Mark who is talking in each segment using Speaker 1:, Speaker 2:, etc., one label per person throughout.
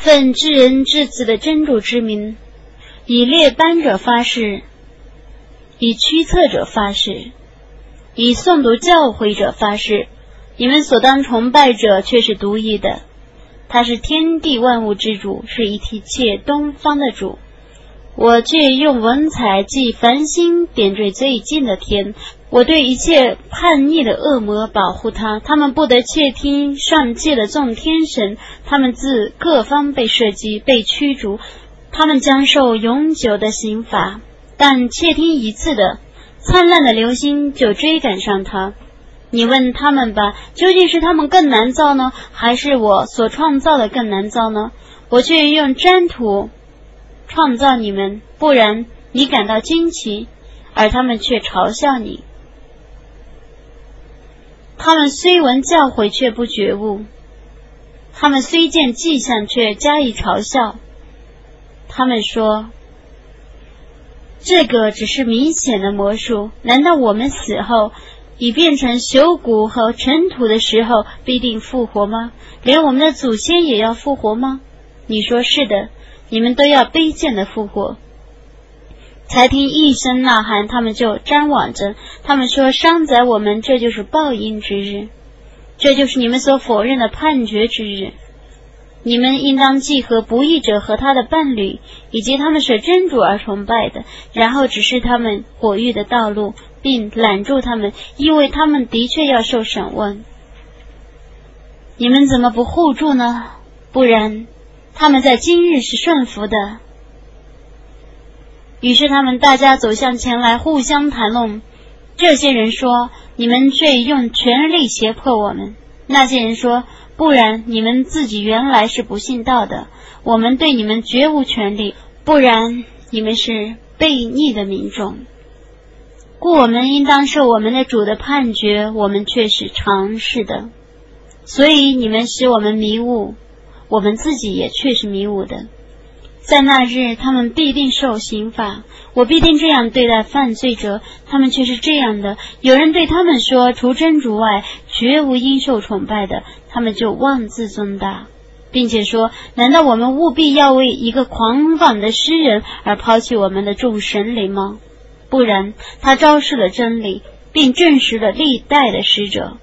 Speaker 1: 奉至人至子的真主之名，以列班者发誓，以驱策者发誓，以诵读教诲者发誓。你们所当崇拜者却是独一的，他是天地万物之主，是一切东方的主。我却用文采记繁星点缀最近的天。我对一切叛逆的恶魔保护他，他们不得窃听上界的众天神，他们自各方被射击、被驱逐，他们将受永久的刑罚。但窃听一次的灿烂的流星就追赶上他。你问他们吧，究竟是他们更难造呢，还是我所创造的更难造呢？我却用粘土创造你们，不然你感到惊奇，而他们却嘲笑你。他们虽闻教诲，却不觉悟；他们虽见迹象，却加以嘲笑。他们说：“这个只是明显的魔术。难道我们死后？”已变成朽骨和尘土的时候，必定复活吗？连我们的祖先也要复活吗？你说是的，你们都要卑贱的复活。才听一声呐喊，他们就张望着，他们说：“伤宰我们，这就是报应之日，这就是你们所否认的判决之日。你们应当记合不义者和他的伴侣，以及他们是真主而崇拜的，然后指示他们火狱的道路。”并拦住他们，因为他们的确要受审问。你们怎么不护住呢？不然，他们在今日是顺服的。于是他们大家走向前来，互相谈论。这些人说：“你们却用全力胁迫我们。”那些人说：“不然，你们自己原来是不信道的，我们对你们绝无权利。不然，你们是悖逆的民众。”故我们应当受我们的主的判决，我们却是尝试的，所以你们使我们迷雾，我们自己也确实迷雾的。在那日，他们必定受刑罚，我必定这样对待犯罪者，他们却是这样的。有人对他们说：“除真主外，绝无应受崇拜的。”他们就妄自尊大，并且说：“难道我们务必要为一个狂妄的诗人而抛弃我们的众神灵吗？”不然，他昭示了真理，并证实了历代的使者，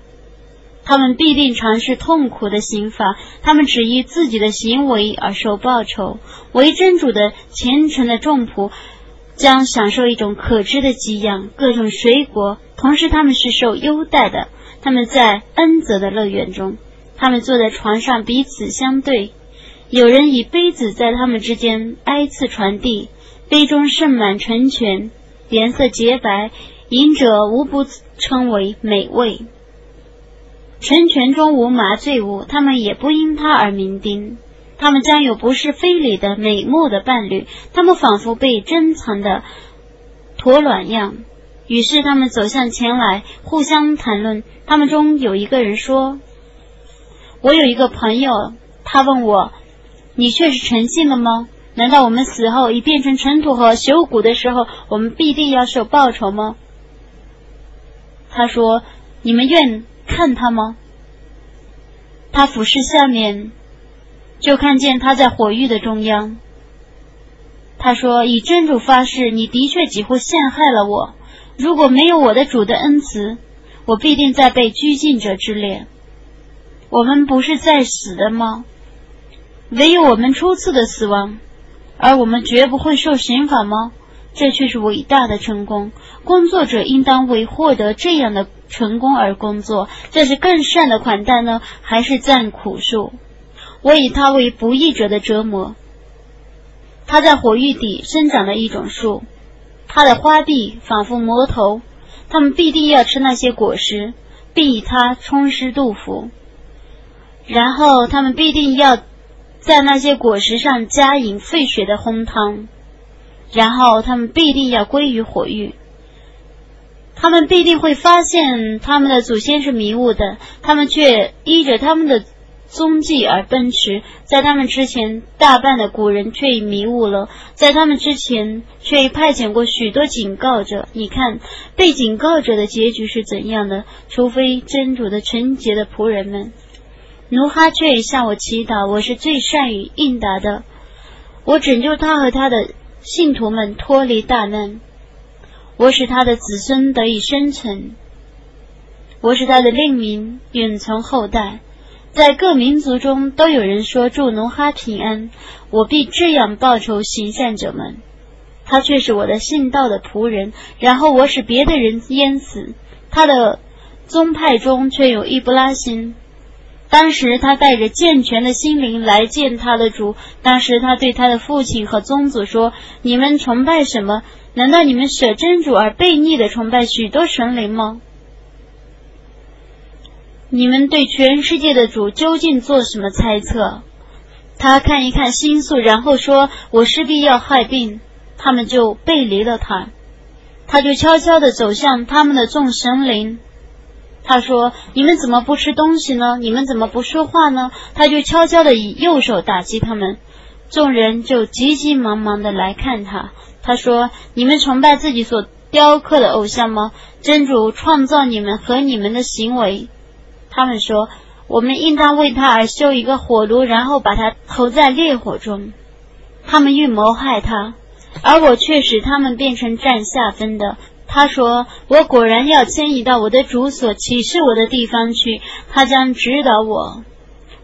Speaker 1: 他们必定尝试痛苦的刑罚。他们只依自己的行为而受报酬。为真主的虔诚的众仆将享受一种可知的给养，各种水果。同时，他们是受优待的。他们在恩泽的乐园中，他们坐在床上彼此相对。有人以杯子在他们之间挨次传递，杯中盛满纯泉。颜色洁白，饮者无不称为美味。成全中无麻醉物，他们也不因他而酩酊。他们将有不是非礼的美目的伴侣，他们仿佛被珍藏的驼卵样。于是他们走向前来，互相谈论。他们中有一个人说：“我有一个朋友，他问我，你确实诚信了吗？”难道我们死后已变成尘土和朽骨的时候，我们必定要受报酬吗？他说：“你们愿看他吗？”他俯视下面，就看见他在火狱的中央。他说：“以真主发誓，你的确几乎陷害了我。如果没有我的主的恩慈，我必定在被拘禁者之列。我们不是在死的吗？唯有我们初次的死亡。”而我们绝不会受刑罚吗？这却是伟大的成功。工作者应当为获得这样的成功而工作。这是更善的款待呢，还是赞苦树？我以它为不义者的折磨。它在火域底生长的一种树，它的花蒂仿佛魔头，他们必定要吃那些果实，并以它充实杜甫。然后他们必定要。在那些果实上加饮沸水的红汤，然后他们必定要归于火域。他们必定会发现他们的祖先是迷雾的，他们却依着他们的踪迹而奔驰。在他们之前，大半的古人却已迷雾了；在他们之前，却已派遣过许多警告者。你看，被警告者的结局是怎样的？除非真主的纯洁的仆人们。奴哈却也向我祈祷，我是最善于应答的。我拯救他和他的信徒们脱离大难，我使他的子孙得以生存，我使他的令名永存后代。在各民族中都有人说祝农哈平安，我必这样报仇行善者们。他却是我的信道的仆人，然后我使别的人淹死。他的宗派中却有伊布拉辛。当时他带着健全的心灵来见他的主。当时他对他的父亲和宗族说：“你们崇拜什么？难道你们舍真主而悖逆的崇拜许多神灵吗？你们对全世界的主究竟做什么猜测？”他看一看星宿，然后说：“我势必要害病。”他们就背离了他，他就悄悄地走向他们的众神灵。他说：“你们怎么不吃东西呢？你们怎么不说话呢？”他就悄悄地以右手打击他们。众人就急急忙忙地来看他。他说：“你们崇拜自己所雕刻的偶像吗？真主创造你们和你们的行为。”他们说：“我们应当为他而修一个火炉，然后把他投在烈火中。”他们欲谋害他。而我却使他们变成占下分的。他说：“我果然要迁移到我的主所启示我的地方去，他将指导我。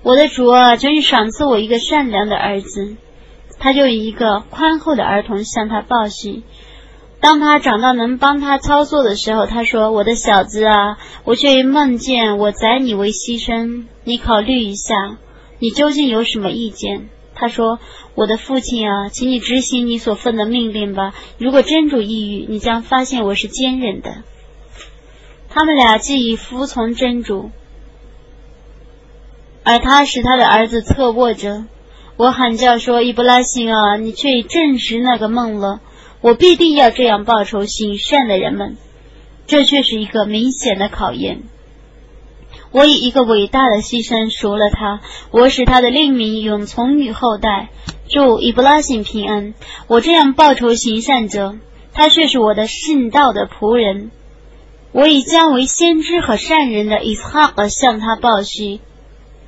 Speaker 1: 我的主啊，真赏赐我一个善良的儿子。”他就以一个宽厚的儿童向他报喜。当他长到能帮他操作的时候，他说：“我的小子啊，我却梦见我宰你为牺牲。你考虑一下，你究竟有什么意见？”他说。我的父亲啊，请你执行你所奉的命令吧。如果真主抑郁，你将发现我是坚忍的。他们俩既已服从真主，而他使他的儿子侧卧着。我喊叫说：“伊布拉辛啊，你却已证实那个梦了。我必定要这样报仇行善的人们。这却是一个明显的考验。”我以一个伟大的牺牲赎了他，我使他的令名永存于后代。祝伊布拉辛平安。我这样报仇行善者，他却是我的信道的仆人。我已将为先知和善人的伊斯哈格向他报喜。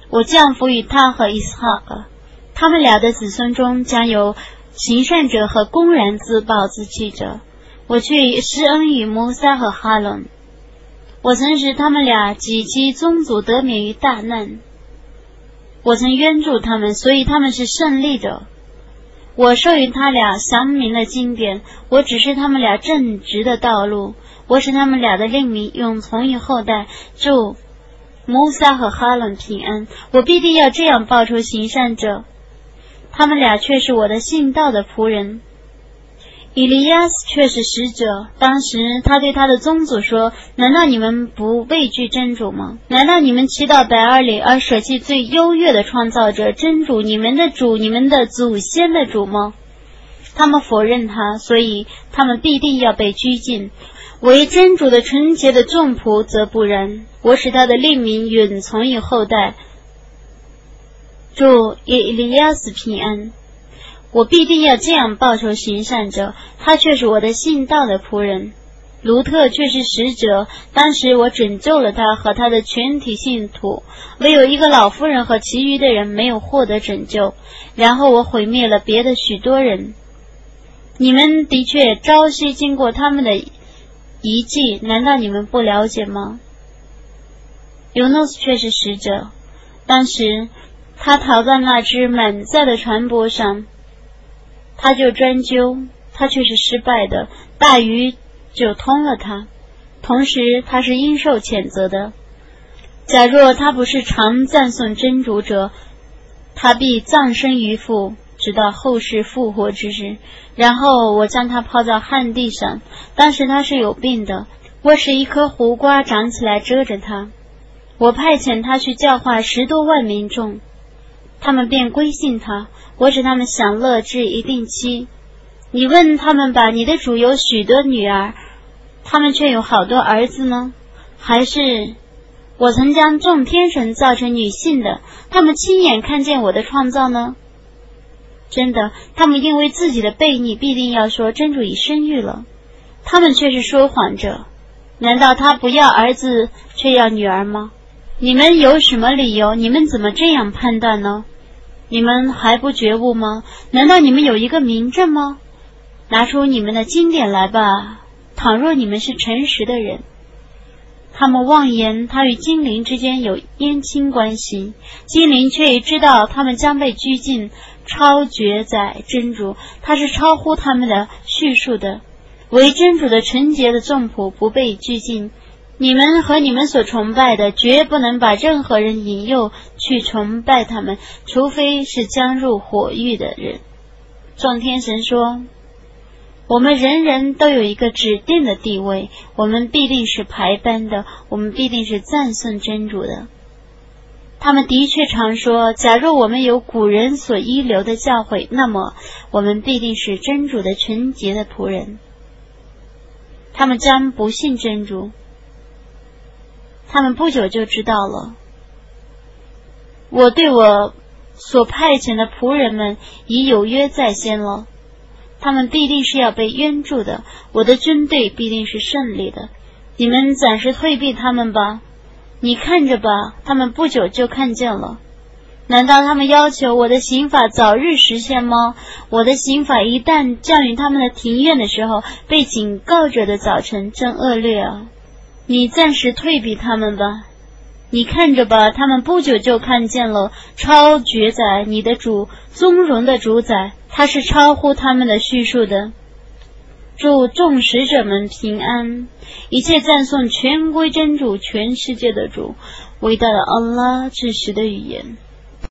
Speaker 1: 我降福于他和伊斯哈格，他们俩的子孙中将有行善者和公然自暴自弃者。我却施恩于摩萨和哈伦。我曾使他们俩几其宗族得免于大难，我曾援助他们，所以他们是胜利者。我授予他俩祥明的经典，我指示他们俩正直的道路，我使他们俩的令名永存于后代。祝穆萨和哈伦平安。我必定要这样报仇行善者，他们俩却是我的信道的仆人。伊利亚斯却是使者。当时他对他的宗族说：“难道你们不畏惧真主吗？难道你们祈祷白尔里而舍弃最优越的创造者真主，你们的主，你们的祖先的主吗？”他们否认他，所以他们必定要被拘禁。为真主的纯洁的众仆则不然。我使他的令名永存于后代。祝伊利亚斯平安。我必定要这样报仇行善者，他却是我的信道的仆人。卢特却是使者，当时我拯救了他和他的全体信徒，唯有一个老妇人和其余的人没有获得拯救。然后我毁灭了别的许多人。你们的确朝夕经过他们的遗迹，难道你们不了解吗？尤诺斯却是使者，当时他逃在那只满载的船舶上。他就专究，他却是失败的，大鱼就通了他，同时他是应受谴责的。假若他不是常赞颂真主者，他必葬身于腹，直到后世复活之日。然后我将他抛在旱地上，当时他是有病的，我使一颗胡瓜长起来遮着他，我派遣他去教化十多万民众，他们便归信他。我使他们享乐至一定期。你问他们吧，你的主有许多女儿，他们却有好多儿子呢？还是我曾将众天神造成女性的，他们亲眼看见我的创造呢？真的，他们因为自己的悖逆，必定要说真主已生育了，他们却是说谎者。难道他不要儿子，却要女儿吗？你们有什么理由？你们怎么这样判断呢？你们还不觉悟吗？难道你们有一个明证吗？拿出你们的经典来吧！倘若你们是诚实的人，他们妄言他与精灵之间有姻亲关系，精灵却已知道他们将被拘禁，超绝在真主，他是超乎他们的叙述的。为真主的纯洁的众仆不被拘禁，你们和你们所崇拜的绝不能把任何人引诱去崇拜他们，除非是将入火狱的人。众天神说。我们人人都有一个指定的地位，我们必定是排班的，我们必定是赞颂真主的。他们的确常说，假若我们有古人所遗留的教诲，那么我们必定是真主的纯洁的仆人。他们将不信真主，他们不久就知道了。我对我所派遣的仆人们已有约在先了。他们必定是要被冤住的，我的军队必定是胜利的。你们暂时退避他们吧，你看着吧，他们不久就看见了。难道他们要求我的刑法早日实现吗？我的刑法一旦降临他们的庭院的时候，被警告者的早晨真恶劣啊！你暂时退避他们吧。你看着吧，他们不久就看见了超绝宰你的主，尊荣的主宰，他是超乎他们的叙述的。祝众使者们平安，一切赞颂全归真主，全世界的主，伟大的安拉至实的语言。